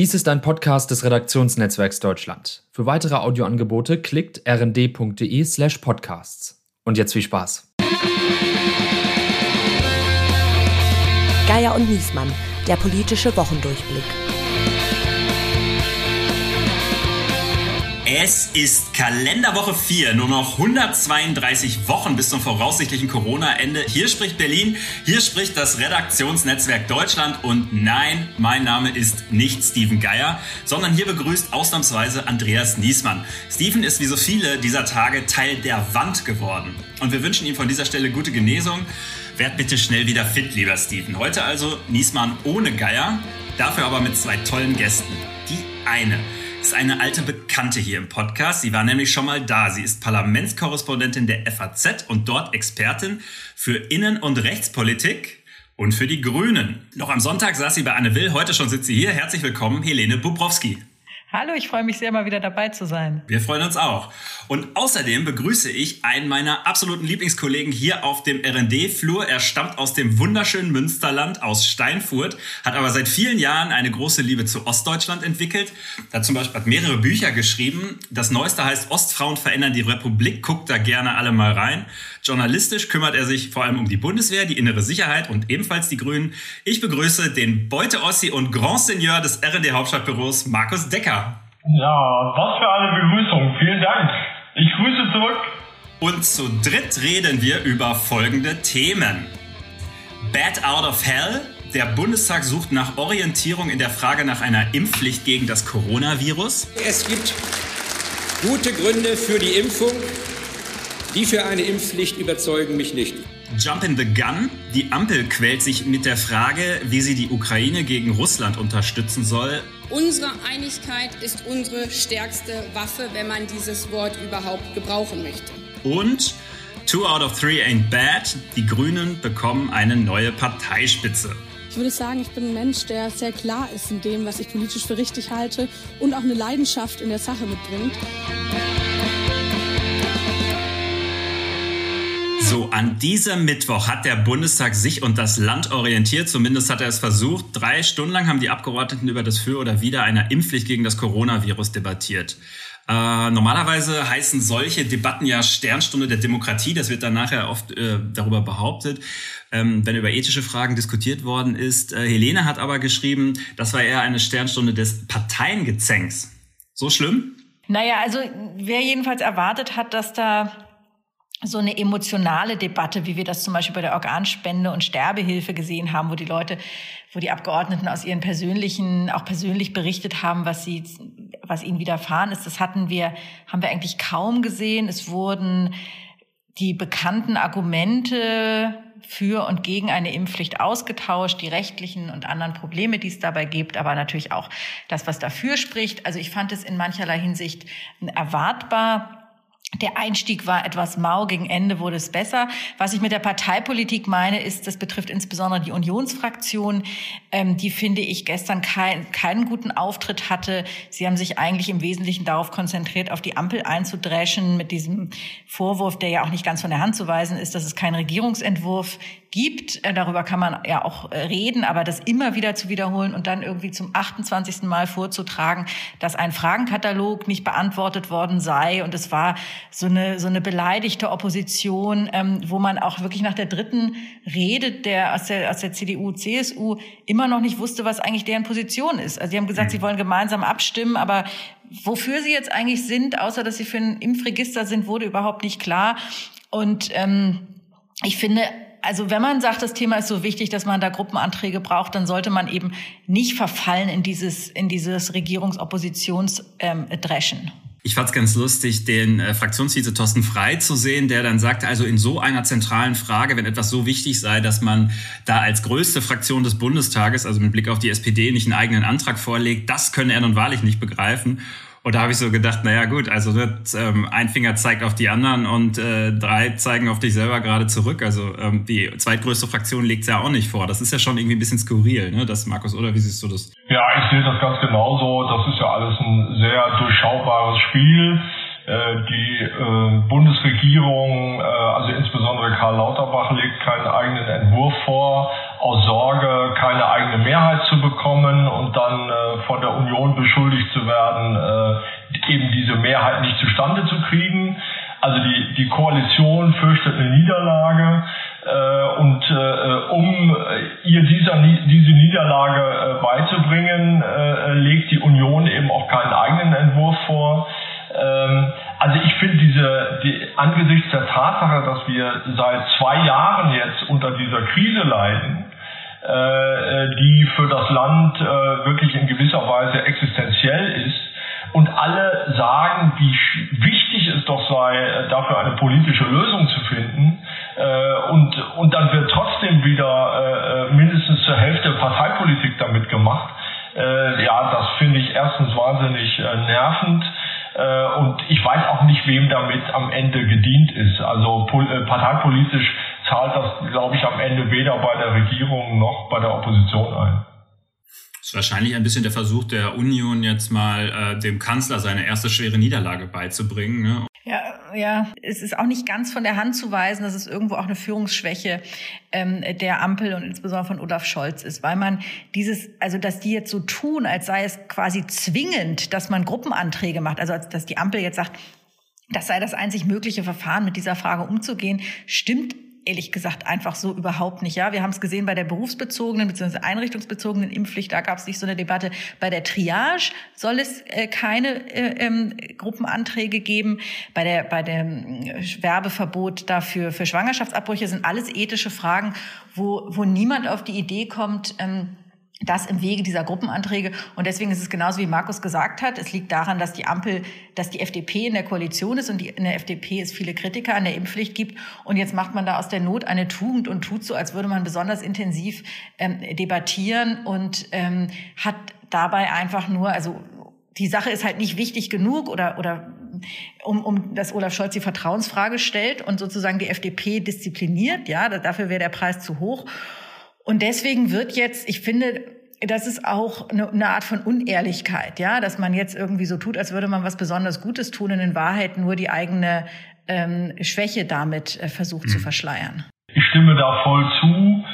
Dies ist ein Podcast des Redaktionsnetzwerks Deutschland. Für weitere Audioangebote klickt rnd.de slash podcasts. Und jetzt viel Spaß. Geier und Niesmann, der politische Wochendurchblick. Es ist Kalenderwoche 4, nur noch 132 Wochen bis zum voraussichtlichen Corona-Ende. Hier spricht Berlin, hier spricht das Redaktionsnetzwerk Deutschland und nein, mein Name ist nicht Steven Geier, sondern hier begrüßt ausnahmsweise Andreas Niesmann. Steven ist wie so viele dieser Tage Teil der Wand geworden und wir wünschen ihm von dieser Stelle gute Genesung. Werd bitte schnell wieder fit, lieber Steven. Heute also Niesmann ohne Geier, dafür aber mit zwei tollen Gästen. Die eine ist eine alte Bekannte hier im Podcast. Sie war nämlich schon mal da. Sie ist Parlamentskorrespondentin der FAZ und dort Expertin für Innen- und Rechtspolitik und für die Grünen. Noch am Sonntag saß sie bei Anne Will, heute schon sitzt sie hier. Herzlich willkommen, Helene Bubrowski. Hallo, ich freue mich sehr, mal wieder dabei zu sein. Wir freuen uns auch. Und außerdem begrüße ich einen meiner absoluten Lieblingskollegen hier auf dem RD-Flur. Er stammt aus dem wunderschönen Münsterland, aus Steinfurt, hat aber seit vielen Jahren eine große Liebe zu Ostdeutschland entwickelt. Hat zum Beispiel hat mehrere Bücher geschrieben. Das neueste heißt Ostfrauen verändern die Republik. Guckt da gerne alle mal rein. Journalistisch kümmert er sich vor allem um die Bundeswehr, die innere Sicherheit und ebenfalls die Grünen. Ich begrüße den Beute-Ossi und Grand Seigneur des RD-Hauptstadtbüros, Markus Decker. Ja, was für eine Begrüßung. Vielen Dank. Ich grüße zurück. Und zu dritt reden wir über folgende Themen. Bad Out of Hell. Der Bundestag sucht nach Orientierung in der Frage nach einer Impfpflicht gegen das Coronavirus. Es gibt gute Gründe für die Impfung. Die für eine Impfpflicht überzeugen mich nicht. Jump in the Gun. Die Ampel quält sich mit der Frage, wie sie die Ukraine gegen Russland unterstützen soll. Unsere Einigkeit ist unsere stärkste Waffe, wenn man dieses Wort überhaupt gebrauchen möchte. Und Two out of three ain't bad. Die Grünen bekommen eine neue Parteispitze. Ich würde sagen, ich bin ein Mensch, der sehr klar ist in dem, was ich politisch für richtig halte und auch eine Leidenschaft in der Sache mitbringt. So, an diesem Mittwoch hat der Bundestag sich und das Land orientiert. Zumindest hat er es versucht. Drei Stunden lang haben die Abgeordneten über das Für oder Wider einer Impfpflicht gegen das Coronavirus debattiert. Äh, normalerweise heißen solche Debatten ja Sternstunde der Demokratie. Das wird dann nachher oft äh, darüber behauptet, ähm, wenn über ethische Fragen diskutiert worden ist. Äh, Helene hat aber geschrieben, das war eher eine Sternstunde des Parteiengezänks. So schlimm? Naja, also wer jedenfalls erwartet hat, dass da so eine emotionale Debatte, wie wir das zum Beispiel bei der Organspende und Sterbehilfe gesehen haben, wo die Leute, wo die Abgeordneten aus ihren persönlichen, auch persönlich berichtet haben, was sie, was ihnen widerfahren ist. Das hatten wir, haben wir eigentlich kaum gesehen. Es wurden die bekannten Argumente für und gegen eine Impfpflicht ausgetauscht, die rechtlichen und anderen Probleme, die es dabei gibt, aber natürlich auch das, was dafür spricht. Also ich fand es in mancherlei Hinsicht erwartbar. Der Einstieg war etwas mau, gegen Ende wurde es besser. Was ich mit der Parteipolitik meine, ist, das betrifft insbesondere die Unionsfraktion, ähm, die finde ich gestern kein, keinen guten Auftritt hatte. Sie haben sich eigentlich im Wesentlichen darauf konzentriert, auf die Ampel einzudreschen mit diesem Vorwurf, der ja auch nicht ganz von der Hand zu weisen ist, dass es keinen Regierungsentwurf gibt. Äh, darüber kann man ja auch äh, reden, aber das immer wieder zu wiederholen und dann irgendwie zum 28. Mal vorzutragen, dass ein Fragenkatalog nicht beantwortet worden sei und es war so eine, so eine beleidigte Opposition, ähm, wo man auch wirklich nach der dritten Rede der, aus der, aus der CDU, CSU immer noch nicht wusste, was eigentlich deren Position ist. Also sie haben gesagt, mhm. sie wollen gemeinsam abstimmen, aber wofür sie jetzt eigentlich sind, außer dass sie für ein Impfregister sind, wurde überhaupt nicht klar. Und ähm, ich finde, also wenn man sagt, das Thema ist so wichtig, dass man da Gruppenanträge braucht, dann sollte man eben nicht verfallen in dieses, in dieses Regierungsoppositionsdreschen. Ähm, ich fand es ganz lustig, den äh, Fraktionsvize Thorsten Frei zu sehen, der dann sagte, also in so einer zentralen Frage, wenn etwas so wichtig sei, dass man da als größte Fraktion des Bundestages, also mit Blick auf die SPD, nicht einen eigenen Antrag vorlegt, das könne er nun wahrlich nicht begreifen. Und da habe ich so gedacht, naja gut, also das, ähm, ein Finger zeigt auf die anderen und äh, drei zeigen auf dich selber gerade zurück. Also ähm, die zweitgrößte Fraktion legt es ja auch nicht vor. Das ist ja schon irgendwie ein bisschen skurril, ne? Das, Markus, oder wie siehst du das? Ja, ich sehe das ganz genauso. Das ist ja alles ein sehr durchschaubares Spiel. Äh, die äh, Bundesregierung, äh, also insbesondere Karl Lauterbach, legt keinen eigenen Entwurf vor, aus Sorge, keine eigene Mehrheit zu bekommen und dann von der Union beschuldigt zu werden, eben diese Mehrheit nicht zustande zu kriegen. Also die, die Koalition fürchtet eine Niederlage äh, und äh, um ihr dieser, diese Niederlage äh, beizubringen, legt die Union eben auch keinen eigenen Entwurf vor. Ähm, also ich finde diese, die, angesichts der Tatsache, dass wir seit zwei Jahren jetzt unter dieser Krise leiden, äh, die für das Land äh, wirklich in gewisser Weise existenziell ist, und alle sagen, wie wichtig es doch sei, äh, dafür eine politische Lösung zu finden. Äh, und, und dann wird trotzdem wieder äh, mindestens zur Hälfte Parteipolitik damit gemacht. Ja, das finde ich erstens wahnsinnig nervend. Und ich weiß auch nicht, wem damit am Ende gedient ist. Also parteipolitisch zahlt das, glaube ich, am Ende weder bei der Regierung noch bei der Opposition ein ist wahrscheinlich ein bisschen der Versuch der Union jetzt mal äh, dem Kanzler seine erste schwere Niederlage beizubringen. Ne? Ja, ja, es ist auch nicht ganz von der Hand zu weisen, dass es irgendwo auch eine Führungsschwäche ähm, der Ampel und insbesondere von Olaf Scholz ist, weil man dieses, also dass die jetzt so tun, als sei es quasi zwingend, dass man Gruppenanträge macht, also dass die Ampel jetzt sagt, das sei das einzig mögliche Verfahren, mit dieser Frage umzugehen, stimmt ehrlich gesagt einfach so überhaupt nicht. Ja, wir haben es gesehen bei der berufsbezogenen bzw. einrichtungsbezogenen Impfpflicht, da gab es nicht so eine Debatte. Bei der Triage soll es äh, keine äh, ähm, Gruppenanträge geben. Bei der bei dem äh, Werbeverbot dafür für Schwangerschaftsabbrüche sind alles ethische Fragen, wo wo niemand auf die Idee kommt. Ähm, das im Wege dieser Gruppenanträge. Und deswegen ist es genauso, wie Markus gesagt hat. Es liegt daran, dass die Ampel, dass die FDP in der Koalition ist und die, in der FDP es viele Kritiker an der Impfpflicht gibt. Und jetzt macht man da aus der Not eine Tugend und tut so, als würde man besonders intensiv ähm, debattieren und ähm, hat dabei einfach nur, also die Sache ist halt nicht wichtig genug oder, oder um, um dass Olaf Scholz die Vertrauensfrage stellt und sozusagen die FDP diszipliniert. Ja, dafür wäre der Preis zu hoch. Und deswegen wird jetzt, ich finde, das ist auch eine, eine, Art von Unehrlichkeit, ja, dass man jetzt irgendwie so tut, als würde man was besonders Gutes tun und in Wahrheit nur die eigene ähm, Schwäche damit äh, versucht mhm. zu verschleiern. Ich stimme da voll zu,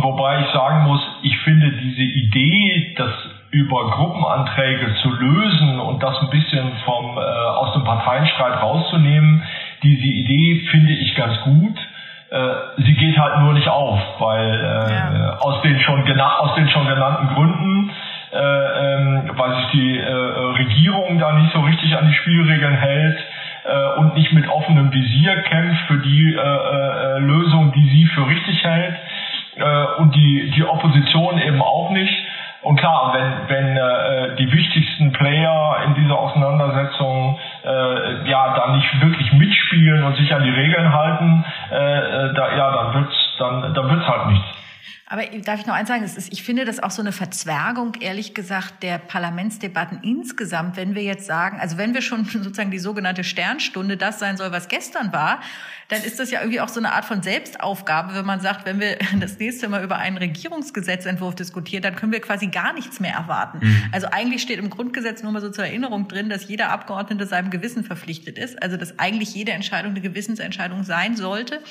wobei ich sagen muss, ich finde diese Idee, das über Gruppenanträge zu lösen und das ein bisschen vom äh, aus dem Parteienstreit rauszunehmen, diese Idee finde ich ganz gut äh, sie geht halt nur nicht auf, weil äh, ja. aus den schon aus den schon genannten Gründen, äh, ähm, weil sich die äh, Regierung da nicht so richtig an die Spielregeln hält äh, und nicht mit offenem Visier kämpft für die äh, äh, Lösung, die sie für richtig hält äh, und die die Opposition eben auch nicht. Und klar, wenn, wenn äh, die wichtigsten Player in dieser Auseinandersetzung äh, ja da nicht wirklich mitspielen und sich an die Regeln halten, äh, äh da, ja, dann wird's dann, dann wird's halt nichts. Aber darf ich noch eins sagen? Ist, ich finde das auch so eine Verzwergung, ehrlich gesagt, der Parlamentsdebatten insgesamt, wenn wir jetzt sagen, also wenn wir schon sozusagen die sogenannte Sternstunde das sein soll, was gestern war, dann ist das ja irgendwie auch so eine Art von Selbstaufgabe, wenn man sagt, wenn wir das nächste Mal über einen Regierungsgesetzentwurf diskutieren, dann können wir quasi gar nichts mehr erwarten. Mhm. Also eigentlich steht im Grundgesetz nur mal so zur Erinnerung drin, dass jeder Abgeordnete seinem Gewissen verpflichtet ist. Also dass eigentlich jede Entscheidung eine Gewissensentscheidung sein sollte.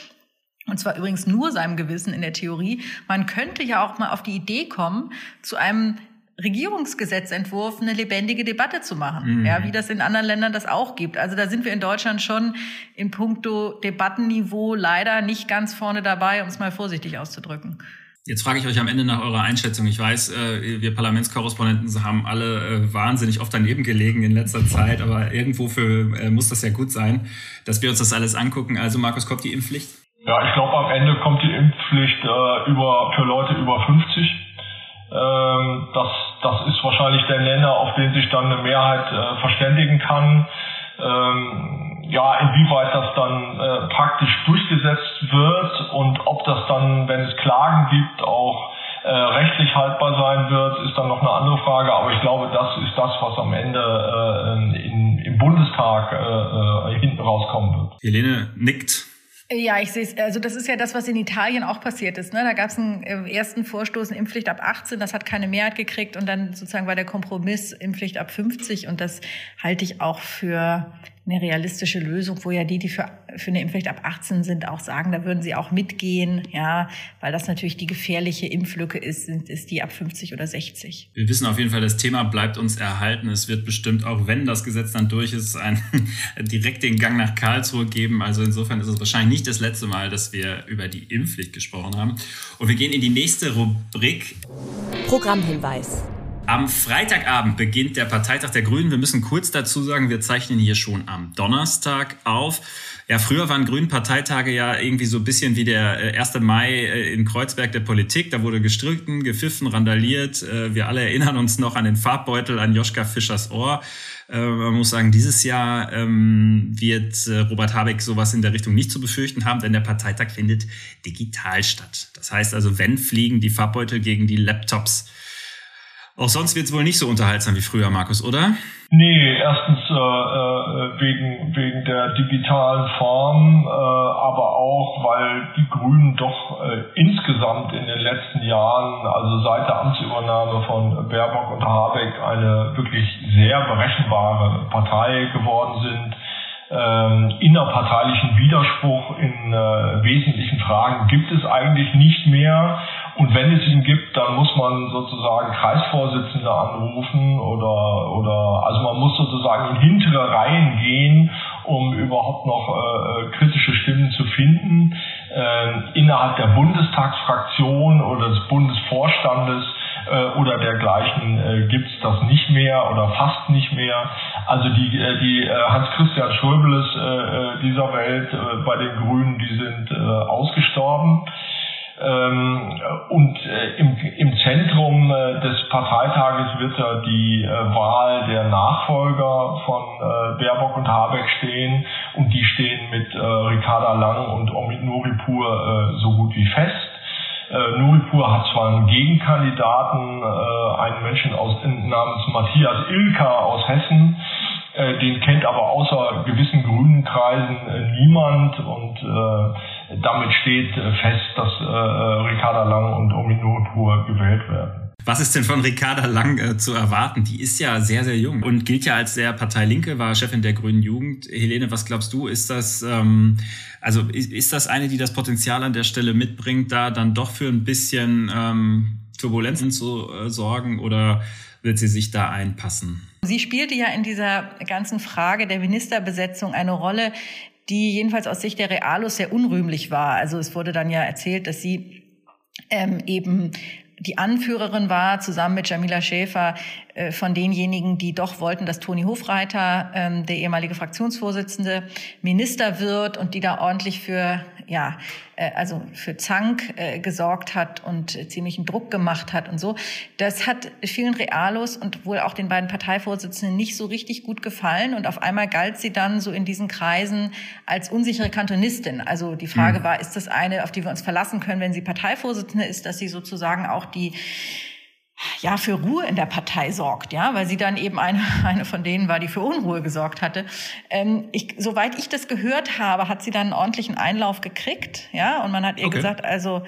Und zwar übrigens nur seinem Gewissen in der Theorie. Man könnte ja auch mal auf die Idee kommen, zu einem Regierungsgesetzentwurf eine lebendige Debatte zu machen, mhm. ja, wie das in anderen Ländern das auch gibt. Also da sind wir in Deutschland schon in puncto Debattenniveau leider nicht ganz vorne dabei, um es mal vorsichtig auszudrücken. Jetzt frage ich euch am Ende nach eurer Einschätzung. Ich weiß, äh, wir Parlamentskorrespondenten haben alle äh, wahnsinnig oft daneben gelegen in letzter Zeit, aber irgendwo für, äh, muss das ja gut sein, dass wir uns das alles angucken. Also Markus, kommt die Impfpflicht? Ja, ich glaube, am Ende kommt die Impfpflicht äh, über, für Leute über 50. Ähm, das, das ist wahrscheinlich der Nenner, auf den sich dann eine Mehrheit äh, verständigen kann. Ähm, ja, inwieweit das dann äh, praktisch durchgesetzt wird und ob das dann, wenn es Klagen gibt, auch äh, rechtlich haltbar sein wird, ist dann noch eine andere Frage. Aber ich glaube, das ist das, was am Ende äh, in, im Bundestag äh, äh, hinten rauskommen wird. Helene nickt. Ja, ich sehe es. Also das ist ja das, was in Italien auch passiert ist. Ne? Da gab es einen äh, ersten Vorstoß, eine Impfpflicht ab 18, das hat keine Mehrheit gekriegt und dann sozusagen war der Kompromiss Impfpflicht ab 50 und das halte ich auch für eine realistische Lösung, wo ja die, die für, für eine Impfpflicht ab 18 sind, auch sagen, da würden sie auch mitgehen, ja, weil das natürlich die gefährliche Impflücke ist, sind, ist die ab 50 oder 60. Wir wissen auf jeden Fall, das Thema bleibt uns erhalten. Es wird bestimmt, auch wenn das Gesetz dann durch ist, ein, direkt den Gang nach Karlsruhe geben. Also insofern ist es wahrscheinlich nicht das letzte Mal, dass wir über die Impfpflicht gesprochen haben. Und wir gehen in die nächste Rubrik. Programmhinweis. Am Freitagabend beginnt der Parteitag der Grünen. Wir müssen kurz dazu sagen, wir zeichnen hier schon am Donnerstag auf. Ja, früher waren Grünen Parteitage ja irgendwie so ein bisschen wie der 1. Äh, Mai äh, in Kreuzberg der Politik. Da wurde gestritten, gepfiffen, randaliert. Äh, wir alle erinnern uns noch an den Farbbeutel, an Joschka Fischers Ohr. Man muss sagen, dieses Jahr ähm, wird Robert Habeck sowas in der Richtung nicht zu befürchten haben, denn der Parteitag findet digital statt. Das heißt also, wenn fliegen die Farbbeutel gegen die Laptops. Auch sonst wird es wohl nicht so unterhaltsam wie früher, Markus, oder? Nee, erstens äh, äh, wegen, wegen der digitalen Form, äh, aber auch, weil die Grünen doch äh, insgesamt in den letzten Jahren, also seit der Amtsübernahme von Baerbock und Habeck, eine wirklich sehr berechenbare Partei geworden sind. Ähm, innerparteilichen Widerspruch in äh, wesentlichen Fragen gibt es eigentlich nicht mehr. Und wenn es ihn gibt, dann muss man sozusagen Kreisvorsitzende anrufen oder, oder also man muss sozusagen in hintere Reihen gehen, um überhaupt noch äh, kritische Stimmen zu finden. Äh, innerhalb der Bundestagsfraktion oder des Bundesvorstandes äh, oder dergleichen äh, gibt es das nicht mehr oder fast nicht mehr. Also die, äh, die äh, Hans-Christian Schäubles äh, äh, dieser Welt äh, bei den Grünen, die sind äh, ausgestorben. Ähm, und äh, im, im Zentrum äh, des Parteitages wird ja die äh, Wahl der Nachfolger von Baerbock und Habeck stehen und die stehen mit Ricarda Lang und Omid Nuripur so gut wie fest. Äh, Nuripur hat zwar einen Gegenkandidaten, äh, einen Menschen aus, namens Matthias Ilka aus Hessen, äh, den kennt aber außer gewissen grünen Kreisen niemand und damit steht fest, dass äh, Ricarda Lang und Ominopur gewählt werden. Was ist denn von Ricarda Lang äh, zu erwarten? Die ist ja sehr, sehr jung und gilt ja als sehr Parteilinke, war Chefin der Grünen Jugend. Helene, was glaubst du? Ist das, ähm, also ist, ist das eine, die das Potenzial an der Stelle mitbringt, da dann doch für ein bisschen ähm, Turbulenzen zu äh, sorgen oder wird sie sich da einpassen? Sie spielte ja in dieser ganzen Frage der Ministerbesetzung eine Rolle, die jedenfalls aus Sicht der Realos sehr unrühmlich war. Also es wurde dann ja erzählt, dass sie ähm, eben die Anführerin war, zusammen mit Jamila Schäfer, von denjenigen, die doch wollten, dass Toni Hofreiter, ähm, der ehemalige Fraktionsvorsitzende, Minister wird und die da ordentlich für ja, äh, also für Zank äh, gesorgt hat und äh, ziemlichen Druck gemacht hat und so. Das hat vielen Realos und wohl auch den beiden Parteivorsitzenden nicht so richtig gut gefallen. Und auf einmal galt sie dann so in diesen Kreisen als unsichere Kantonistin. Also die Frage mhm. war, ist das eine, auf die wir uns verlassen können, wenn sie Parteivorsitzende ist, dass sie sozusagen auch die ja, für Ruhe in der Partei sorgt, ja, weil sie dann eben eine, eine von denen war, die für Unruhe gesorgt hatte. Ähm, ich, soweit ich das gehört habe, hat sie dann einen ordentlichen Einlauf gekriegt, ja, und man hat ihr okay. gesagt, also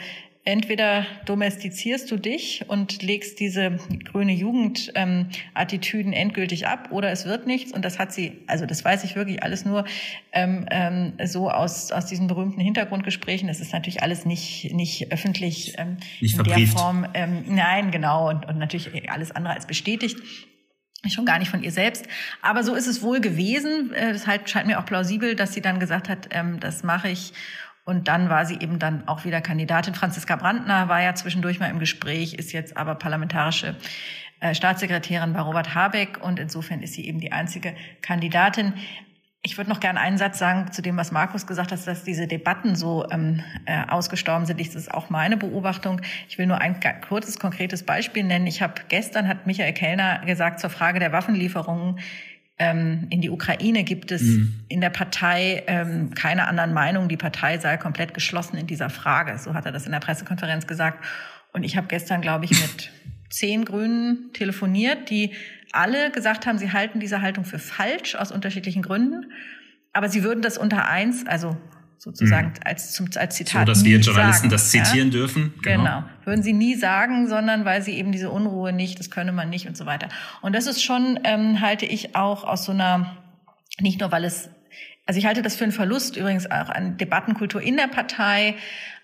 entweder domestizierst du dich und legst diese grüne Jugend-Attitüden ähm, endgültig ab oder es wird nichts. Und das hat sie, also das weiß ich wirklich alles nur ähm, ähm, so aus, aus diesen berühmten Hintergrundgesprächen. Das ist natürlich alles nicht, nicht öffentlich ähm, nicht in verbrieft. der Form. Ähm, nein, genau. Und, und natürlich alles andere als bestätigt schon gar nicht von ihr selbst. Aber so ist es wohl gewesen. Äh, Deshalb scheint mir auch plausibel, dass sie dann gesagt hat, ähm, das mache ich und dann war sie eben dann auch wieder Kandidatin. Franziska Brandner war ja zwischendurch mal im Gespräch, ist jetzt aber parlamentarische äh, Staatssekretärin bei Robert Habeck und insofern ist sie eben die einzige Kandidatin. Ich würde noch gerne einen Satz sagen zu dem, was Markus gesagt hat, dass diese Debatten so ähm, äh, ausgestorben sind. Das ist auch meine Beobachtung. Ich will nur ein kurzes, konkretes Beispiel nennen. Ich habe gestern hat Michael Kellner gesagt zur Frage der Waffenlieferungen ähm, in die Ukraine gibt es mhm. in der Partei ähm, keine anderen Meinungen. Die Partei sei komplett geschlossen in dieser Frage. So hat er das in der Pressekonferenz gesagt. Und ich habe gestern, glaube ich, mit zehn Grünen telefoniert, die alle gesagt haben, sie halten diese Haltung für falsch aus unterschiedlichen Gründen. Aber sie würden das unter eins, also sozusagen mhm. als, zum, als Zitat. So, dass wir Journalisten sagen, das zitieren ja? dürfen. Genau. genau. Würden sie nie sagen, sondern weil sie eben diese Unruhe nicht, das könne man nicht und so weiter. Und das ist schon, ähm, halte ich auch aus so einer Nicht nur, weil es also ich halte das für einen Verlust übrigens auch an Debattenkultur in der Partei,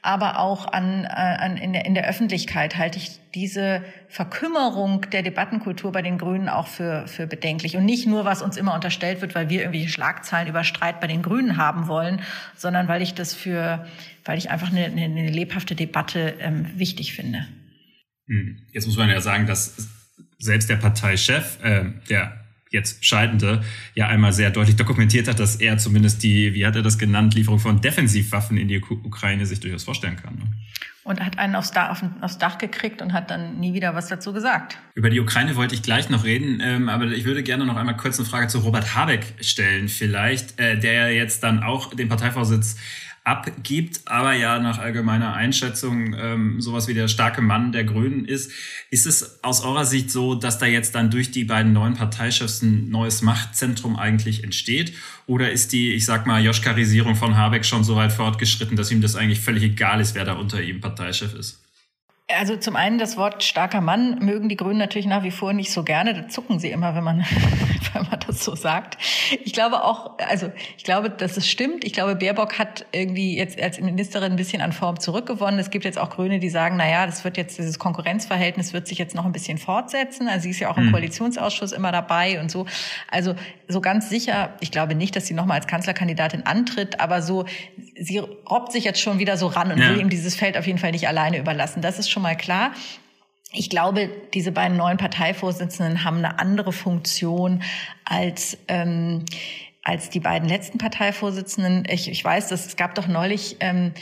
aber auch an, äh, an in, der, in der Öffentlichkeit halte ich diese Verkümmerung der Debattenkultur bei den Grünen auch für, für bedenklich. Und nicht nur, was uns immer unterstellt wird, weil wir irgendwelche Schlagzeilen über Streit bei den Grünen haben wollen, sondern weil ich das für, weil ich einfach eine, eine, eine lebhafte Debatte ähm, wichtig finde. Hm. Jetzt muss man ja sagen, dass selbst der Parteichef, äh, der jetzt Scheidende ja einmal sehr deutlich dokumentiert hat, dass er zumindest die, wie hat er das genannt, Lieferung von Defensivwaffen in die Ukraine sich durchaus vorstellen kann. Ne? Und hat einen aufs Dach, aufs Dach gekriegt und hat dann nie wieder was dazu gesagt. Über die Ukraine wollte ich gleich noch reden, ähm, aber ich würde gerne noch einmal kurz eine Frage zu Robert Habeck stellen, vielleicht, äh, der jetzt dann auch den Parteivorsitz abgibt, aber ja nach allgemeiner Einschätzung ähm, sowas wie der starke Mann der Grünen ist. Ist es aus eurer Sicht so, dass da jetzt dann durch die beiden neuen Parteichefs ein neues Machtzentrum eigentlich entsteht? Oder ist die, ich sag mal, Joschkarisierung von Habeck schon so weit fortgeschritten, dass ihm das eigentlich völlig egal ist, wer da unter ihm Parteichef ist? Also zum einen das Wort starker Mann mögen die Grünen natürlich nach wie vor nicht so gerne. Da zucken sie immer, wenn man, wenn man das so sagt. Ich glaube auch, also ich glaube, dass es stimmt. Ich glaube, Baerbock hat irgendwie jetzt als Ministerin ein bisschen an Form zurückgewonnen. Es gibt jetzt auch Grüne, die sagen, na ja, das wird jetzt, dieses Konkurrenzverhältnis wird sich jetzt noch ein bisschen fortsetzen. Also sie ist ja auch im mhm. Koalitionsausschuss immer dabei und so. Also so ganz sicher, ich glaube nicht, dass sie nochmal als Kanzlerkandidatin antritt, aber so, sie robbt sich jetzt schon wieder so ran und ja. will ihm dieses Feld auf jeden Fall nicht alleine überlassen. Das ist schon mal klar. Ich glaube, diese beiden neuen Parteivorsitzenden haben eine andere Funktion als ähm, als die beiden letzten Parteivorsitzenden. Ich, ich weiß, dass es gab doch neulich ähm,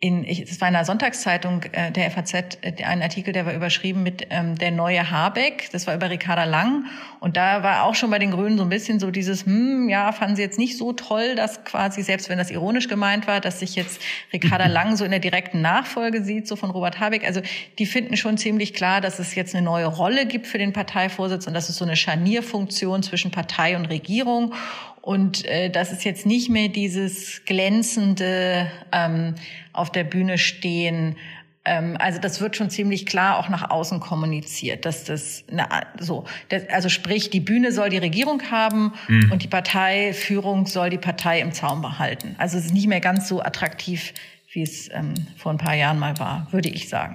in, es war in der Sonntagszeitung äh, der FAZ äh, ein Artikel, der war überschrieben mit ähm, der neue Habeck. Das war über Ricarda Lang. Und da war auch schon bei den Grünen so ein bisschen so dieses, hm, ja, fanden sie jetzt nicht so toll, dass quasi, selbst wenn das ironisch gemeint war, dass sich jetzt Ricarda Lang so in der direkten Nachfolge sieht, so von Robert Habeck. Also die finden schon ziemlich klar, dass es jetzt eine neue Rolle gibt für den Parteivorsitz und dass es so eine Scharnierfunktion zwischen Partei und Regierung. Und äh, das ist jetzt nicht mehr dieses glänzende ähm, auf der Bühne stehen. Ähm, also das wird schon ziemlich klar auch nach außen kommuniziert, dass das na, so, das, also sprich, die Bühne soll die Regierung haben mhm. und die Parteiführung soll die Partei im Zaum behalten. Also es ist nicht mehr ganz so attraktiv, wie es ähm, vor ein paar Jahren mal war, würde ich sagen.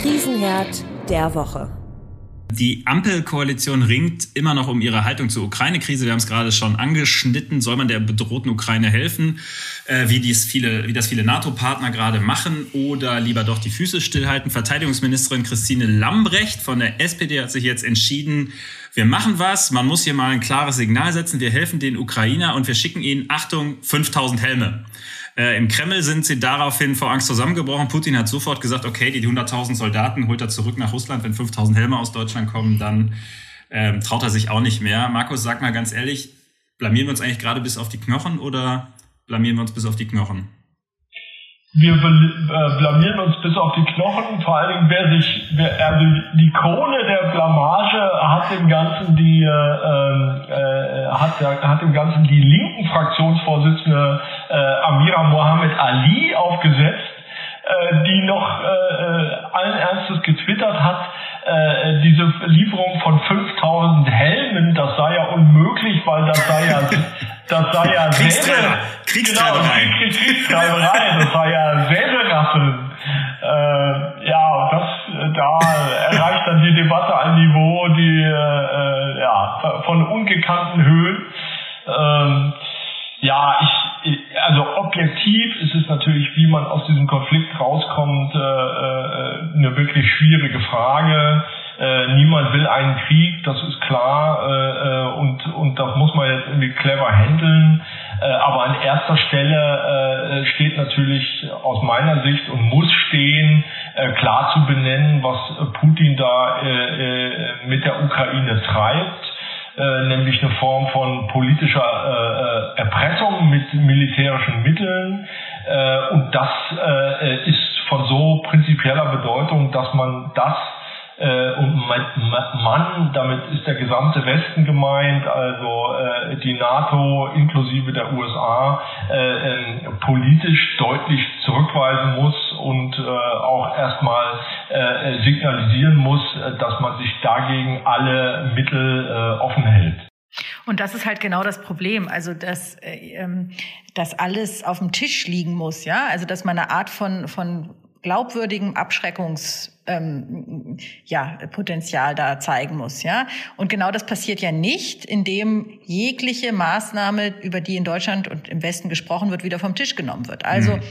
Krisenherd der Woche. Die Ampelkoalition ringt immer noch um ihre Haltung zur Ukraine-Krise. Wir haben es gerade schon angeschnitten. Soll man der bedrohten Ukraine helfen, äh, wie, dies viele, wie das viele NATO-Partner gerade machen, oder lieber doch die Füße stillhalten? Verteidigungsministerin Christine Lambrecht von der SPD hat sich jetzt entschieden, wir machen was, man muss hier mal ein klares Signal setzen, wir helfen den Ukrainer und wir schicken ihnen, Achtung, 5000 Helme. Äh, Im Kreml sind sie daraufhin vor Angst zusammengebrochen. Putin hat sofort gesagt, okay, die 100.000 Soldaten holt er zurück nach Russland. Wenn 5.000 Helme aus Deutschland kommen, dann ähm, traut er sich auch nicht mehr. Markus, sag mal ganz ehrlich, blamieren wir uns eigentlich gerade bis auf die Knochen oder blamieren wir uns bis auf die Knochen? Wir äh, blamieren uns bis auf die Knochen. Vor allen Dingen, wer sich, wer, also die Krone der Blamage hat dem Ganzen die, äh, äh, hat, hat dem Ganzen die linken Fraktionsvorsitzende äh, Amira Mohammed Ali aufgesetzt, äh, die noch äh, allen Ernstes getwittert hat, äh, diese Lieferung von 5000 Helmen, das sei ja unmöglich, weil das sei ja, das sei ja Kriegstreiber, Kriegstreiberei. Genau, Kriegstreiberei, das sei ja Säbelrasseln. Äh, ja, das, da erreicht dann die Debatte ein Niveau, die, äh, ja, von ungekannten Höhen. Ähm, ja, ich, also objektiv ist es natürlich, wie man aus diesem Konflikt rauskommt, äh, äh, eine wirklich schwierige Frage. Äh, niemand will einen Krieg, das ist klar, äh, äh und, und das muss man jetzt irgendwie clever handeln. Äh, aber an erster Stelle äh, steht natürlich aus meiner Sicht und muss stehen, äh, klar zu benennen, was Putin da mit der Ukraine treibt äh, nämlich eine Form von politischer äh, Erpressung mit militärischen Mitteln. Äh, und das ist von so prinzipieller Bedeutung, dass man das äh, und Mann, damit ist der gesamte Westen gemeint, also äh, die NATO inklusive der USA, äh, äh, politisch deutlich zurückweisen muss und äh, auch erstmal äh, signalisieren muss, dass man sich dagegen alle Mittel offen hält. Und das ist halt genau das Problem. Also, dass, äh, ähm, dass alles auf dem Tisch liegen muss, ja. Also, dass man eine Art von, von glaubwürdigem Abschreckungs ähm, ja, Potenzial da zeigen muss, ja. Und genau das passiert ja nicht, indem jegliche Maßnahme, über die in Deutschland und im Westen gesprochen wird, wieder vom Tisch genommen wird. Also mhm.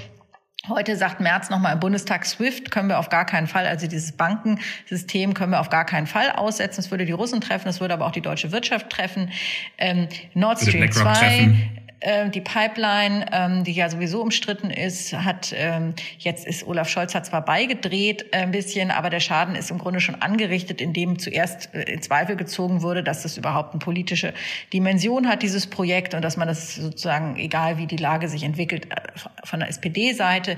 Heute sagt Merz nochmal im Bundestag, SWIFT können wir auf gar keinen Fall, also dieses Bankensystem können wir auf gar keinen Fall aussetzen. Es würde die Russen treffen, es würde aber auch die deutsche Wirtschaft treffen. Ähm, Nord Stream 2, äh, die Pipeline, ähm, die ja sowieso umstritten ist, hat ähm, jetzt ist Olaf Scholz hat zwar beigedreht äh, ein bisschen, aber der Schaden ist im Grunde schon angerichtet, indem zuerst äh, in Zweifel gezogen wurde, dass das überhaupt eine politische Dimension hat, dieses Projekt, und dass man das sozusagen, egal wie die Lage sich entwickelt, äh, von der SPD-Seite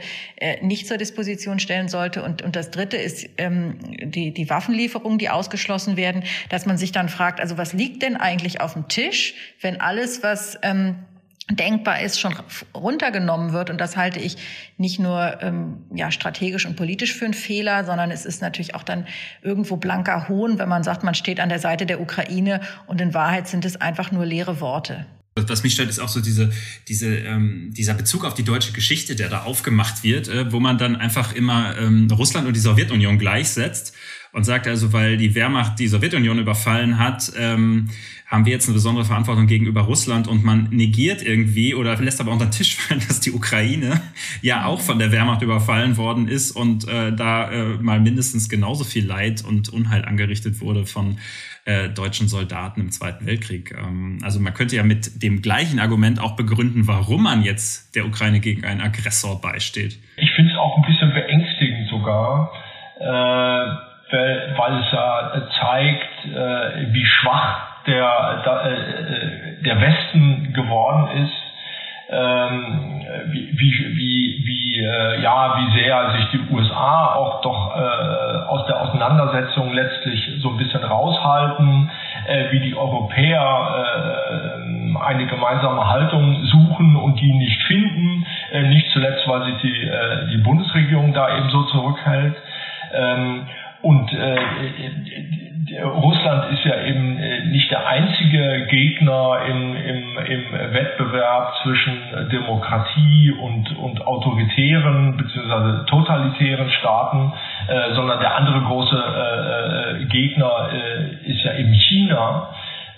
nicht zur Disposition stellen sollte. Und, und das Dritte ist ähm, die, die Waffenlieferungen, die ausgeschlossen werden, dass man sich dann fragt, also was liegt denn eigentlich auf dem Tisch, wenn alles, was ähm, denkbar ist, schon runtergenommen wird. Und das halte ich nicht nur ähm, ja, strategisch und politisch für einen Fehler, sondern es ist natürlich auch dann irgendwo blanker Hohn, wenn man sagt, man steht an der Seite der Ukraine und in Wahrheit sind es einfach nur leere Worte. Was mich stört, ist auch so diese, diese, ähm, dieser Bezug auf die deutsche Geschichte, der da aufgemacht wird, äh, wo man dann einfach immer ähm, Russland und die Sowjetunion gleichsetzt und sagt also, weil die Wehrmacht die Sowjetunion überfallen hat, ähm, haben wir jetzt eine besondere Verantwortung gegenüber Russland und man negiert irgendwie oder lässt aber unter den Tisch fallen, dass die Ukraine ja auch von der Wehrmacht überfallen worden ist und äh, da äh, mal mindestens genauso viel Leid und Unheil angerichtet wurde von äh, deutschen Soldaten im Zweiten Weltkrieg. Ähm, also man könnte ja mit dem gleichen Argument auch begründen, warum man jetzt der Ukraine gegen einen Aggressor beisteht. Ich finde es auch ein bisschen beängstigend sogar. Äh weil es ja zeigt, äh, wie schwach der, äh, der Westen geworden ist, ähm, wie, wie, wie, äh, ja, wie sehr sich die USA auch doch aus der Auseinandersetzung letztlich so ein bisschen raushalten, wie die Europäer eine gemeinsame Haltung suchen und die nicht finden, nicht zuletzt, weil sich die, die Bundesregierung da eben so zurückhält. Und äh, äh, Russland ist ja eben äh, nicht der einzige Gegner im, im, im Wettbewerb zwischen Demokratie und, und autoritären bzw. totalitären Staaten, äh, sondern der andere große äh, äh, Gegner äh, ist ja eben China.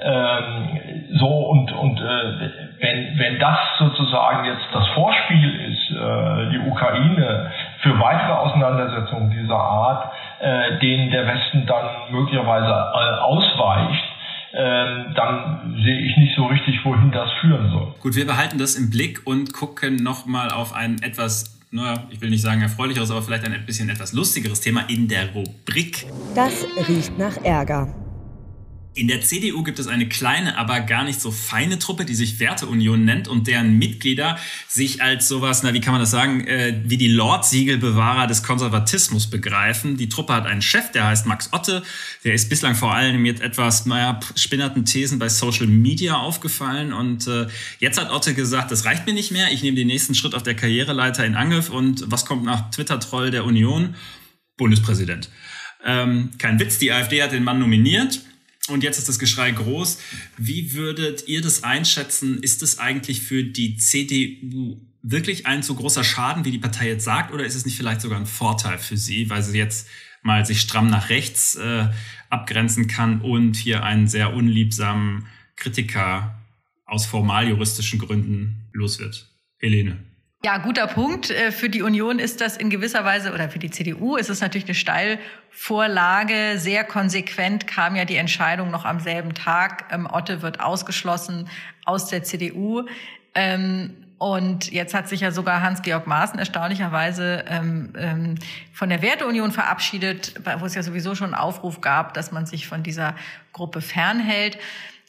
Ähm, so und, und äh, wenn, wenn das sozusagen jetzt das Vorspiel ist, äh, die Ukraine für weitere Auseinandersetzungen dieser Art, äh, denen der Westen dann möglicherweise äh, ausweicht, ähm, dann sehe ich nicht so richtig, wohin das führen soll. Gut, wir behalten das im Blick und gucken nochmal auf ein etwas naja, ich will nicht sagen erfreulicheres, aber vielleicht ein bisschen etwas lustigeres Thema in der Rubrik. Das riecht nach Ärger. In der CDU gibt es eine kleine, aber gar nicht so feine Truppe, die sich Werteunion nennt und deren Mitglieder sich als sowas, na wie kann man das sagen, äh, wie die Lordsiegelbewahrer des Konservatismus begreifen. Die Truppe hat einen Chef, der heißt Max Otte. Der ist bislang vor allem mit etwas, naja, spinnerten Thesen bei Social Media aufgefallen. Und äh, jetzt hat Otte gesagt, das reicht mir nicht mehr. Ich nehme den nächsten Schritt auf der Karriereleiter in Angriff. Und was kommt nach Twitter-Troll der Union? Bundespräsident. Ähm, kein Witz, die AfD hat den Mann nominiert. Und jetzt ist das Geschrei groß. Wie würdet ihr das einschätzen? Ist es eigentlich für die CDU wirklich ein so großer Schaden, wie die Partei jetzt sagt, oder ist es nicht vielleicht sogar ein Vorteil für sie, weil sie jetzt mal sich stramm nach rechts äh, abgrenzen kann und hier einen sehr unliebsamen Kritiker aus formaljuristischen Gründen los wird? Helene. Ja, guter Punkt. Äh, für die Union ist das in gewisser Weise, oder für die CDU ist es natürlich eine Steilvorlage. Sehr konsequent kam ja die Entscheidung noch am selben Tag. Ähm, Otte wird ausgeschlossen aus der CDU. Ähm, und jetzt hat sich ja sogar Hans-Georg Maaßen erstaunlicherweise ähm, von der Werteunion verabschiedet, wo es ja sowieso schon einen Aufruf gab, dass man sich von dieser Gruppe fernhält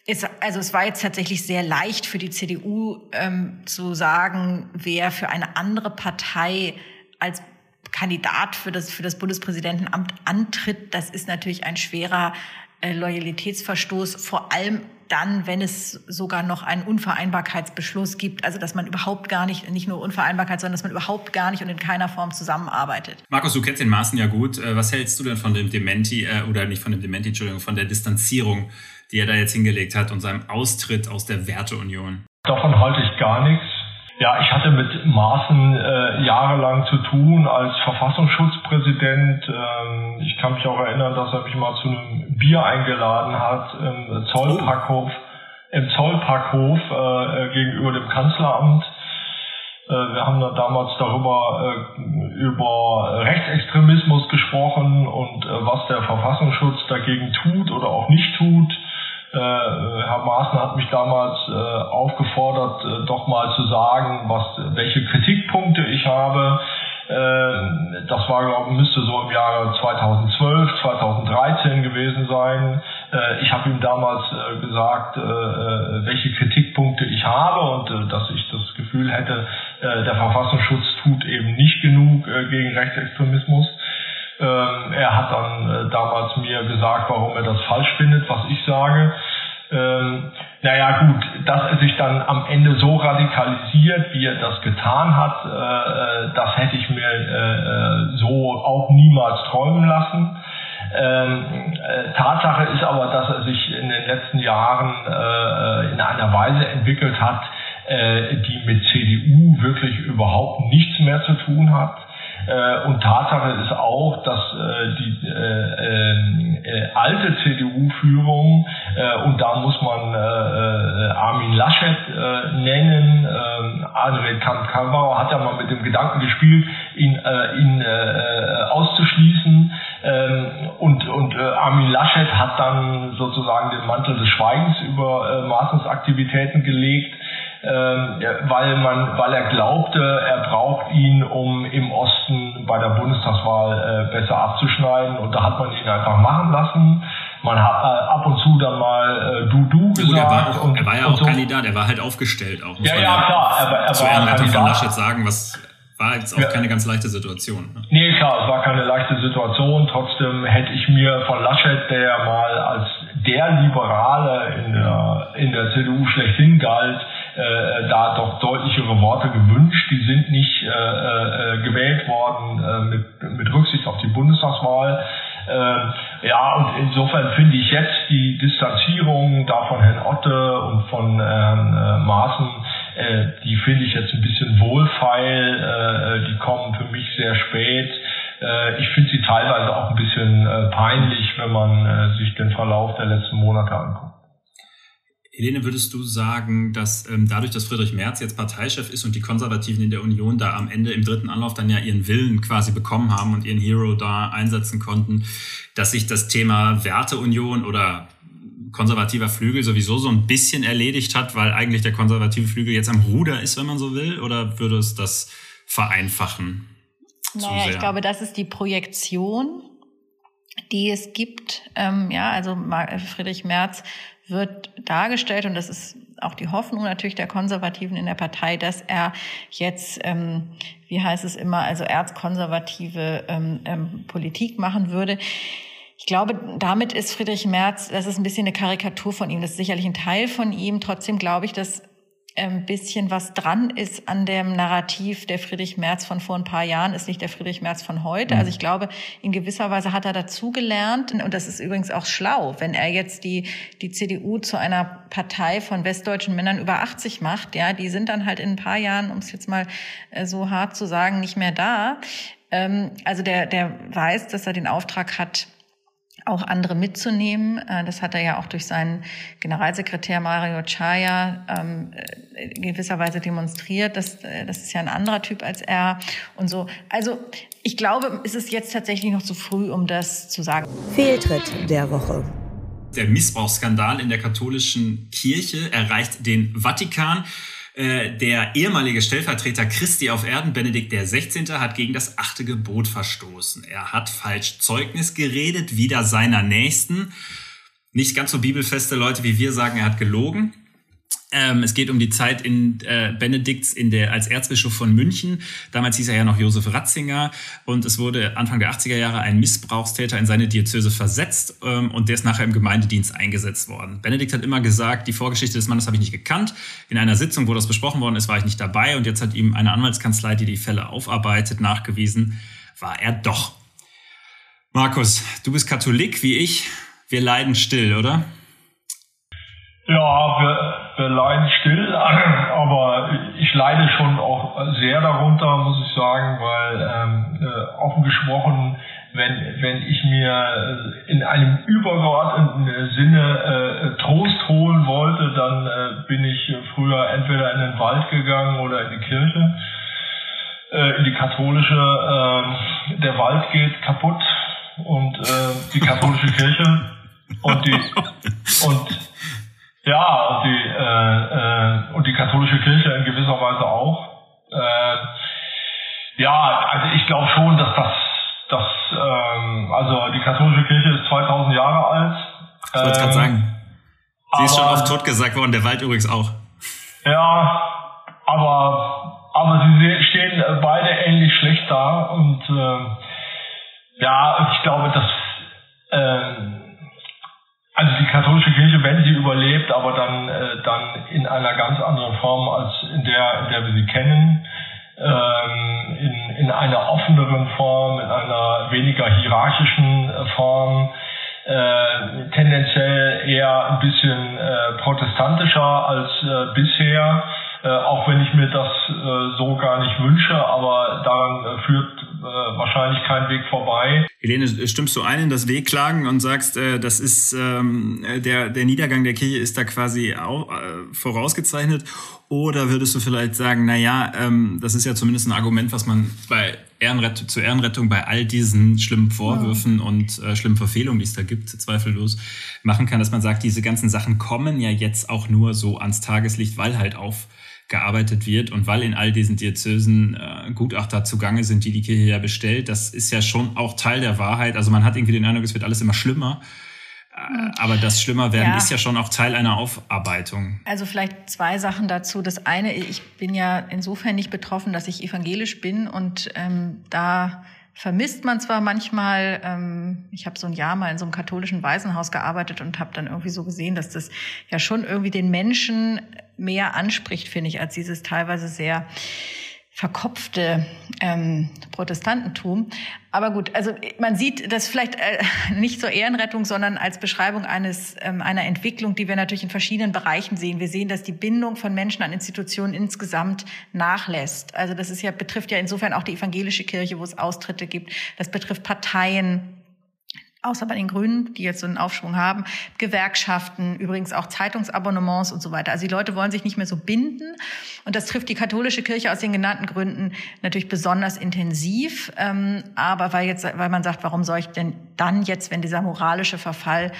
ist, also es war jetzt tatsächlich sehr leicht für die CDU ähm, zu sagen, wer für eine andere Partei als Kandidat für das, für das Bundespräsidentenamt antritt. Das ist natürlich ein schwerer äh, Loyalitätsverstoß, vor allem dann, wenn es sogar noch einen Unvereinbarkeitsbeschluss gibt, also dass man überhaupt gar nicht, nicht nur Unvereinbarkeit, sondern dass man überhaupt gar nicht und in keiner Form zusammenarbeitet. Markus, du kennst den Maßen ja gut. Äh, was hältst du denn von dem Dementi, äh, oder nicht von dem Dementi, Entschuldigung, von der Distanzierung, die er da jetzt hingelegt hat und seinem Austritt aus der Werteunion? Davon halte ich gar nichts. Ja, ich hatte mit Maaßen äh, jahrelang zu tun als Verfassungsschutzpräsident. Ähm, ich kann mich auch erinnern, dass er mich mal zu einem Bier eingeladen hat im Zollparkhof, im Zollparkhof äh, gegenüber dem Kanzleramt. Äh, wir haben da damals darüber äh, über Rechtsextremismus gesprochen und äh, was der Verfassungsschutz dagegen tut oder auch nicht tut. Äh, Herr Maaßen hat mich damals äh, aufgefordert, äh, doch mal zu sagen, was, welche Kritikpunkte ich habe. Äh, das war, glaube müsste so im Jahre 2012, 2013 gewesen sein. Äh, ich habe ihm damals äh, gesagt, welche Kritikpunkte ich habe und dass ich das Gefühl hätte, der Verfassungsschutz tut eben nicht genug gegen Rechtsextremismus. Ähm, er hat dann äh, damals mir gesagt, warum er das falsch findet, was ich sage. Ähm, naja gut, dass er sich dann am Ende so radikalisiert, wie er das getan hat, äh, äh das hätte ich mir äh, äh, so auch niemals träumen lassen. Ähm, äh, Tatsache ist aber, dass er sich in den letzten Jahren äh, in einer Weise entwickelt hat, äh, die mit CDU wirklich überhaupt nichts mehr zu tun hat. Äh, und Tatsache ist auch, dass äh, die äh, ähm, äh, alte CDU-Führung, äh, und da muss man äh, Armin Laschet nennen, äh, André Kamp-Karrenbauer hat ja mal mit dem Gedanken gespielt, ihn, ihn auszuschließen. Ähm, und und Armin Laschet hat dann sozusagen den Mantel des Schweigens über Maaßens Aktivitäten gelegt weil man, weil er glaubte, er braucht ihn, um im Osten bei der Bundestagswahl äh, besser abzuschneiden. Und da hat man ihn einfach machen lassen. Man hat äh, ab und zu dann mal du du gesagt. Ja, er, war auch, und, er war ja auch so. Kandidat, er war halt aufgestellt auch. Muss ja, ja, klar. Er, er zu Ehrenrettung von Laschet sagen, was war jetzt auch ja. keine ganz leichte Situation. Ne? Nee, klar, es war keine leichte Situation. Trotzdem hätte ich mir von Laschet, der mal als der Liberale in der, in der CDU schlechthin galt, äh, da doch deutlichere Worte gewünscht. Die sind nicht äh, äh, gewählt worden äh, mit, mit Rücksicht auf die Bundestagswahl. Äh, ja, und insofern finde ich jetzt die Distanzierung da von Herrn Otte und von Herrn äh, Maaßen, äh, die finde ich jetzt ein bisschen wohlfeil. Die kommen für mich sehr spät. Ich finde sie teilweise auch ein bisschen peinlich, wenn man sich den Verlauf der letzten Monate anguckt. Helene, würdest du sagen, dass ähm, dadurch, dass Friedrich Merz jetzt Parteichef ist und die Konservativen in der Union da am Ende im dritten Anlauf dann ja ihren Willen quasi bekommen haben und ihren Hero da einsetzen konnten, dass sich das Thema Werteunion oder konservativer Flügel sowieso so ein bisschen erledigt hat, weil eigentlich der konservative Flügel jetzt am Ruder ist, wenn man so will? Oder würde es das vereinfachen? Naja, ich glaube, das ist die Projektion, die es gibt. Ähm, ja, also Friedrich Merz wird dargestellt, und das ist auch die Hoffnung natürlich der Konservativen in der Partei, dass er jetzt, ähm, wie heißt es immer, also erzkonservative ähm, ähm, Politik machen würde. Ich glaube, damit ist Friedrich Merz, das ist ein bisschen eine Karikatur von ihm, das ist sicherlich ein Teil von ihm. Trotzdem glaube ich, dass ein bisschen was dran ist an dem Narrativ der Friedrich Merz von vor ein paar Jahren, ist nicht der Friedrich Merz von heute. Also ich glaube, in gewisser Weise hat er dazugelernt und das ist übrigens auch schlau, wenn er jetzt die, die CDU zu einer Partei von westdeutschen Männern über 80 macht, ja, die sind dann halt in ein paar Jahren, um es jetzt mal äh, so hart zu sagen, nicht mehr da. Ähm, also der, der weiß, dass er den Auftrag hat, auch andere mitzunehmen. Äh, das hat er ja auch durch seinen Generalsekretär Mario Chaya ähm, in gewisser Weise demonstriert. Das, äh, das ist ja ein anderer Typ als er und so. Also ich glaube, es ist jetzt tatsächlich noch zu früh, um das zu sagen. Fehltritt der Woche. Der Missbrauchsskandal in der katholischen Kirche erreicht den Vatikan. Äh, der ehemalige Stellvertreter Christi auf Erden, Benedikt XVI., hat gegen das achte Gebot verstoßen. Er hat falsch Zeugnis geredet, wieder seiner Nächsten. Nicht ganz so bibelfeste Leute wie wir sagen, er hat gelogen. Ähm, es geht um die Zeit in äh, Benedikts in der, als Erzbischof von München. Damals hieß er ja noch Josef Ratzinger und es wurde Anfang der 80er Jahre ein Missbrauchstäter in seine Diözese versetzt ähm, und der ist nachher im Gemeindedienst eingesetzt worden. Benedikt hat immer gesagt, die Vorgeschichte des Mannes habe ich nicht gekannt. In einer Sitzung, wo das besprochen worden ist, war ich nicht dabei und jetzt hat ihm eine Anwaltskanzlei, die die Fälle aufarbeitet, nachgewiesen, war er doch. Markus, du bist Katholik wie ich. Wir leiden still, oder? Ja, wir, wir leiden still, aber ich leide schon auch sehr darunter, muss ich sagen, weil ähm, äh, offen gesprochen, wenn, wenn ich mir in einem übergeordneten Sinne äh, Trost holen wollte, dann äh, bin ich früher entweder in den Wald gegangen oder in die Kirche, äh, in die katholische. Äh, der Wald geht kaputt und äh, die katholische Kirche und die und ja, und die, äh, äh, und die katholische Kirche in gewisser Weise auch. Äh, ja, also ich glaube schon, dass das, das ähm, also die katholische Kirche ist 2000 Jahre alt. Ich wollte ähm, gerade sagen. Sie ist schon oft tot gesagt worden, der Wald übrigens auch. Ja, aber, aber sie stehen beide ähnlich schlecht da und äh, ja, ich glaube, dass katholische Kirche, wenn sie überlebt, aber dann, äh, dann in einer ganz anderen Form als in der, in der wir sie kennen, ähm, in, in einer offeneren Form, in einer weniger hierarchischen äh, Form, äh, tendenziell eher ein bisschen äh, protestantischer als äh, bisher. Äh, auch wenn ich mir das äh, so gar nicht wünsche, aber daran äh, führt wahrscheinlich kein Weg vorbei. Helene, stimmst du ein in das Wehklagen und sagst, äh, das ist ähm, der, der Niedergang der Kirche ist da quasi auch, äh, vorausgezeichnet? Oder würdest du vielleicht sagen, na ja, ähm, das ist ja zumindest ein Argument, was man bei Ehrenrett zur Ehrenrettung bei all diesen schlimmen Vorwürfen ja. und äh, schlimmen Verfehlungen, die es da gibt, zweifellos machen kann, dass man sagt, diese ganzen Sachen kommen ja jetzt auch nur so ans Tageslicht, weil halt auf gearbeitet wird und weil in all diesen Diözesen äh, Gutachter zugange sind, die die Kirche ja bestellt, das ist ja schon auch Teil der Wahrheit. Also man hat irgendwie den Eindruck, es wird alles immer schlimmer. Äh, aber das Schlimmerwerden ja. ist ja schon auch Teil einer Aufarbeitung. Also vielleicht zwei Sachen dazu. Das eine, ich bin ja insofern nicht betroffen, dass ich evangelisch bin und ähm, da vermisst man zwar manchmal, ähm, ich habe so ein Jahr mal in so einem katholischen Waisenhaus gearbeitet und habe dann irgendwie so gesehen, dass das ja schon irgendwie den Menschen mehr anspricht, finde ich, als dieses teilweise sehr verkopfte ähm, Protestantentum. Aber gut, also man sieht das vielleicht äh, nicht zur Ehrenrettung, sondern als Beschreibung eines ähm, einer Entwicklung, die wir natürlich in verschiedenen Bereichen sehen. Wir sehen, dass die Bindung von Menschen an Institutionen insgesamt nachlässt. Also das ist ja betrifft ja insofern auch die evangelische Kirche, wo es Austritte gibt. Das betrifft Parteien, außer bei den Grünen, die jetzt so einen Aufschwung haben, Gewerkschaften, übrigens auch Zeitungsabonnements und so weiter. Also die Leute wollen sich nicht mehr so binden. Und das trifft die katholische Kirche aus den genannten Gründen natürlich besonders intensiv. Ähm, aber weil jetzt, weil man sagt, warum soll ich denn dann jetzt, wenn dieser moralische Verfall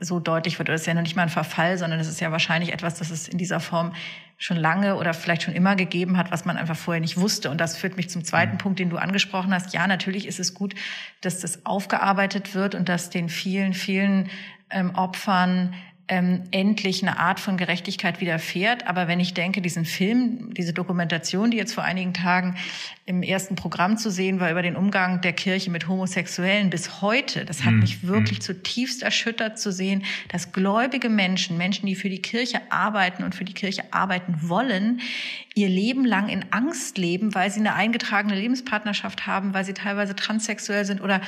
so deutlich wird, das ist ja noch nicht mal ein Verfall, sondern es ist ja wahrscheinlich etwas, das es in dieser Form schon lange oder vielleicht schon immer gegeben hat, was man einfach vorher nicht wusste. Und das führt mich zum zweiten mhm. Punkt, den du angesprochen hast. Ja, natürlich ist es gut, dass das aufgearbeitet wird und dass den vielen, vielen ähm, Opfern ähm, endlich eine Art von Gerechtigkeit widerfährt. Aber wenn ich denke, diesen Film, diese Dokumentation, die jetzt vor einigen Tagen im ersten Programm zu sehen war über den Umgang der Kirche mit Homosexuellen bis heute, das hat mhm. mich wirklich mhm. zutiefst erschüttert zu sehen, dass gläubige Menschen, Menschen, die für die Kirche arbeiten und für die Kirche arbeiten wollen, ihr Leben lang in Angst leben, weil sie eine eingetragene Lebenspartnerschaft haben, weil sie teilweise transsexuell sind oder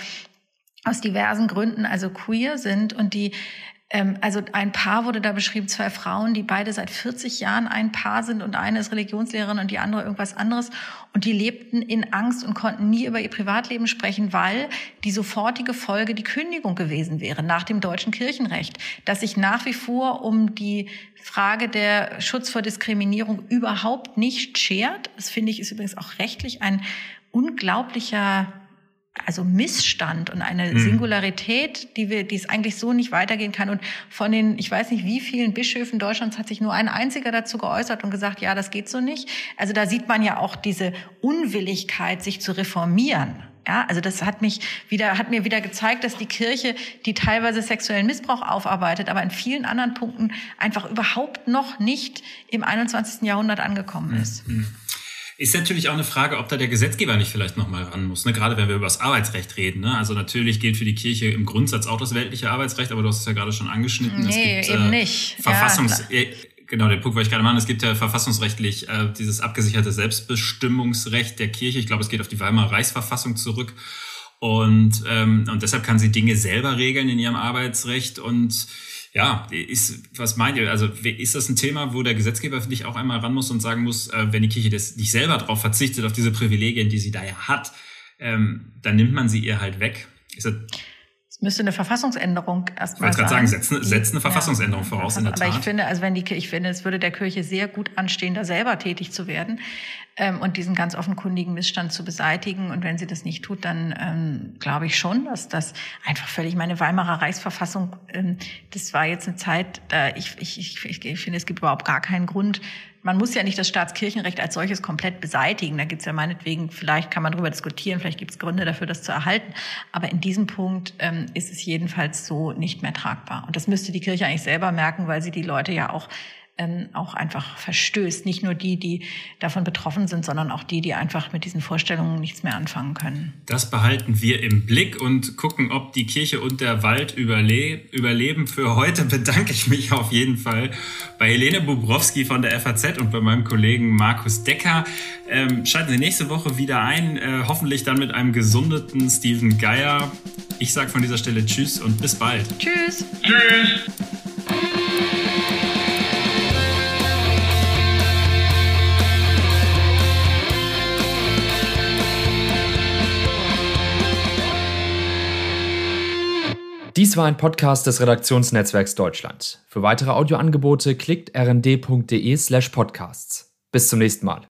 aus diversen Gründen also queer sind und die also ein Paar wurde da beschrieben, zwei Frauen, die beide seit 40 Jahren ein Paar sind und eine ist Religionslehrerin und die andere irgendwas anderes. Und die lebten in Angst und konnten nie über ihr Privatleben sprechen, weil die sofortige Folge die Kündigung gewesen wäre nach dem deutschen Kirchenrecht, dass sich nach wie vor um die Frage der Schutz vor Diskriminierung überhaupt nicht schert. Das finde ich ist übrigens auch rechtlich ein unglaublicher also Missstand und eine mhm. Singularität, die wir, die es eigentlich so nicht weitergehen kann. Und von den, ich weiß nicht, wie vielen Bischöfen Deutschlands hat sich nur ein einziger dazu geäußert und gesagt, ja, das geht so nicht. Also da sieht man ja auch diese Unwilligkeit, sich zu reformieren. Ja, also das hat mich wieder, hat mir wieder gezeigt, dass die Kirche, die teilweise sexuellen Missbrauch aufarbeitet, aber in vielen anderen Punkten einfach überhaupt noch nicht im 21. Jahrhundert angekommen ist. Mhm. Ist natürlich auch eine Frage, ob da der Gesetzgeber nicht vielleicht nochmal ran muss, ne? gerade wenn wir über das Arbeitsrecht reden. Ne? Also natürlich gilt für die Kirche im Grundsatz auch das weltliche Arbeitsrecht, aber du hast es ja gerade schon angeschnitten. Nee, gibt, eben äh, nicht. Verfassungs ja, genau, den Punkt wollte ich gerade machen. Es gibt ja verfassungsrechtlich äh, dieses abgesicherte Selbstbestimmungsrecht der Kirche. Ich glaube, es geht auf die Weimarer Reichsverfassung zurück. Und, ähm, und deshalb kann sie Dinge selber regeln in ihrem Arbeitsrecht. Und ja, ist, was meint ihr? Also ist das ein Thema, wo der Gesetzgeber für dich auch einmal ran muss und sagen muss, äh, wenn die Kirche das nicht selber darauf verzichtet, auf diese Privilegien, die sie da ja hat, ähm, dann nimmt man sie ihr halt weg? Ist das müsste eine Verfassungsänderung erstmal Ich wollte gerade sagen, setzt, setzt eine Verfassungsänderung ja, voraus in der Tat. Aber ich finde, also wenn die, ich finde, es würde der Kirche sehr gut anstehen, da selber tätig zu werden ähm, und diesen ganz offenkundigen Missstand zu beseitigen. Und wenn sie das nicht tut, dann ähm, glaube ich schon, dass das einfach völlig meine Weimarer Reichsverfassung, ähm, das war jetzt eine Zeit, da ich, ich, ich, ich finde, es gibt überhaupt gar keinen Grund, man muss ja nicht das Staatskirchenrecht als solches komplett beseitigen. Da gibt es ja meinetwegen, vielleicht kann man darüber diskutieren, vielleicht gibt es Gründe dafür, das zu erhalten. Aber in diesem Punkt ähm, ist es jedenfalls so nicht mehr tragbar. Und das müsste die Kirche eigentlich selber merken, weil sie die Leute ja auch ähm, auch einfach verstößt. Nicht nur die, die davon betroffen sind, sondern auch die, die einfach mit diesen Vorstellungen nichts mehr anfangen können. Das behalten wir im Blick und gucken, ob die Kirche und der Wald überle überleben. Für heute bedanke ich mich auf jeden Fall bei Helene Bubrowski von der FAZ und bei meinem Kollegen Markus Decker. Ähm, schalten Sie nächste Woche wieder ein, äh, hoffentlich dann mit einem gesundeten Steven Geier. Ich sage von dieser Stelle Tschüss und bis bald. Tschüss. Tschüss. Dies war ein Podcast des Redaktionsnetzwerks Deutschland. Für weitere Audioangebote klickt rnd.de slash podcasts. Bis zum nächsten Mal.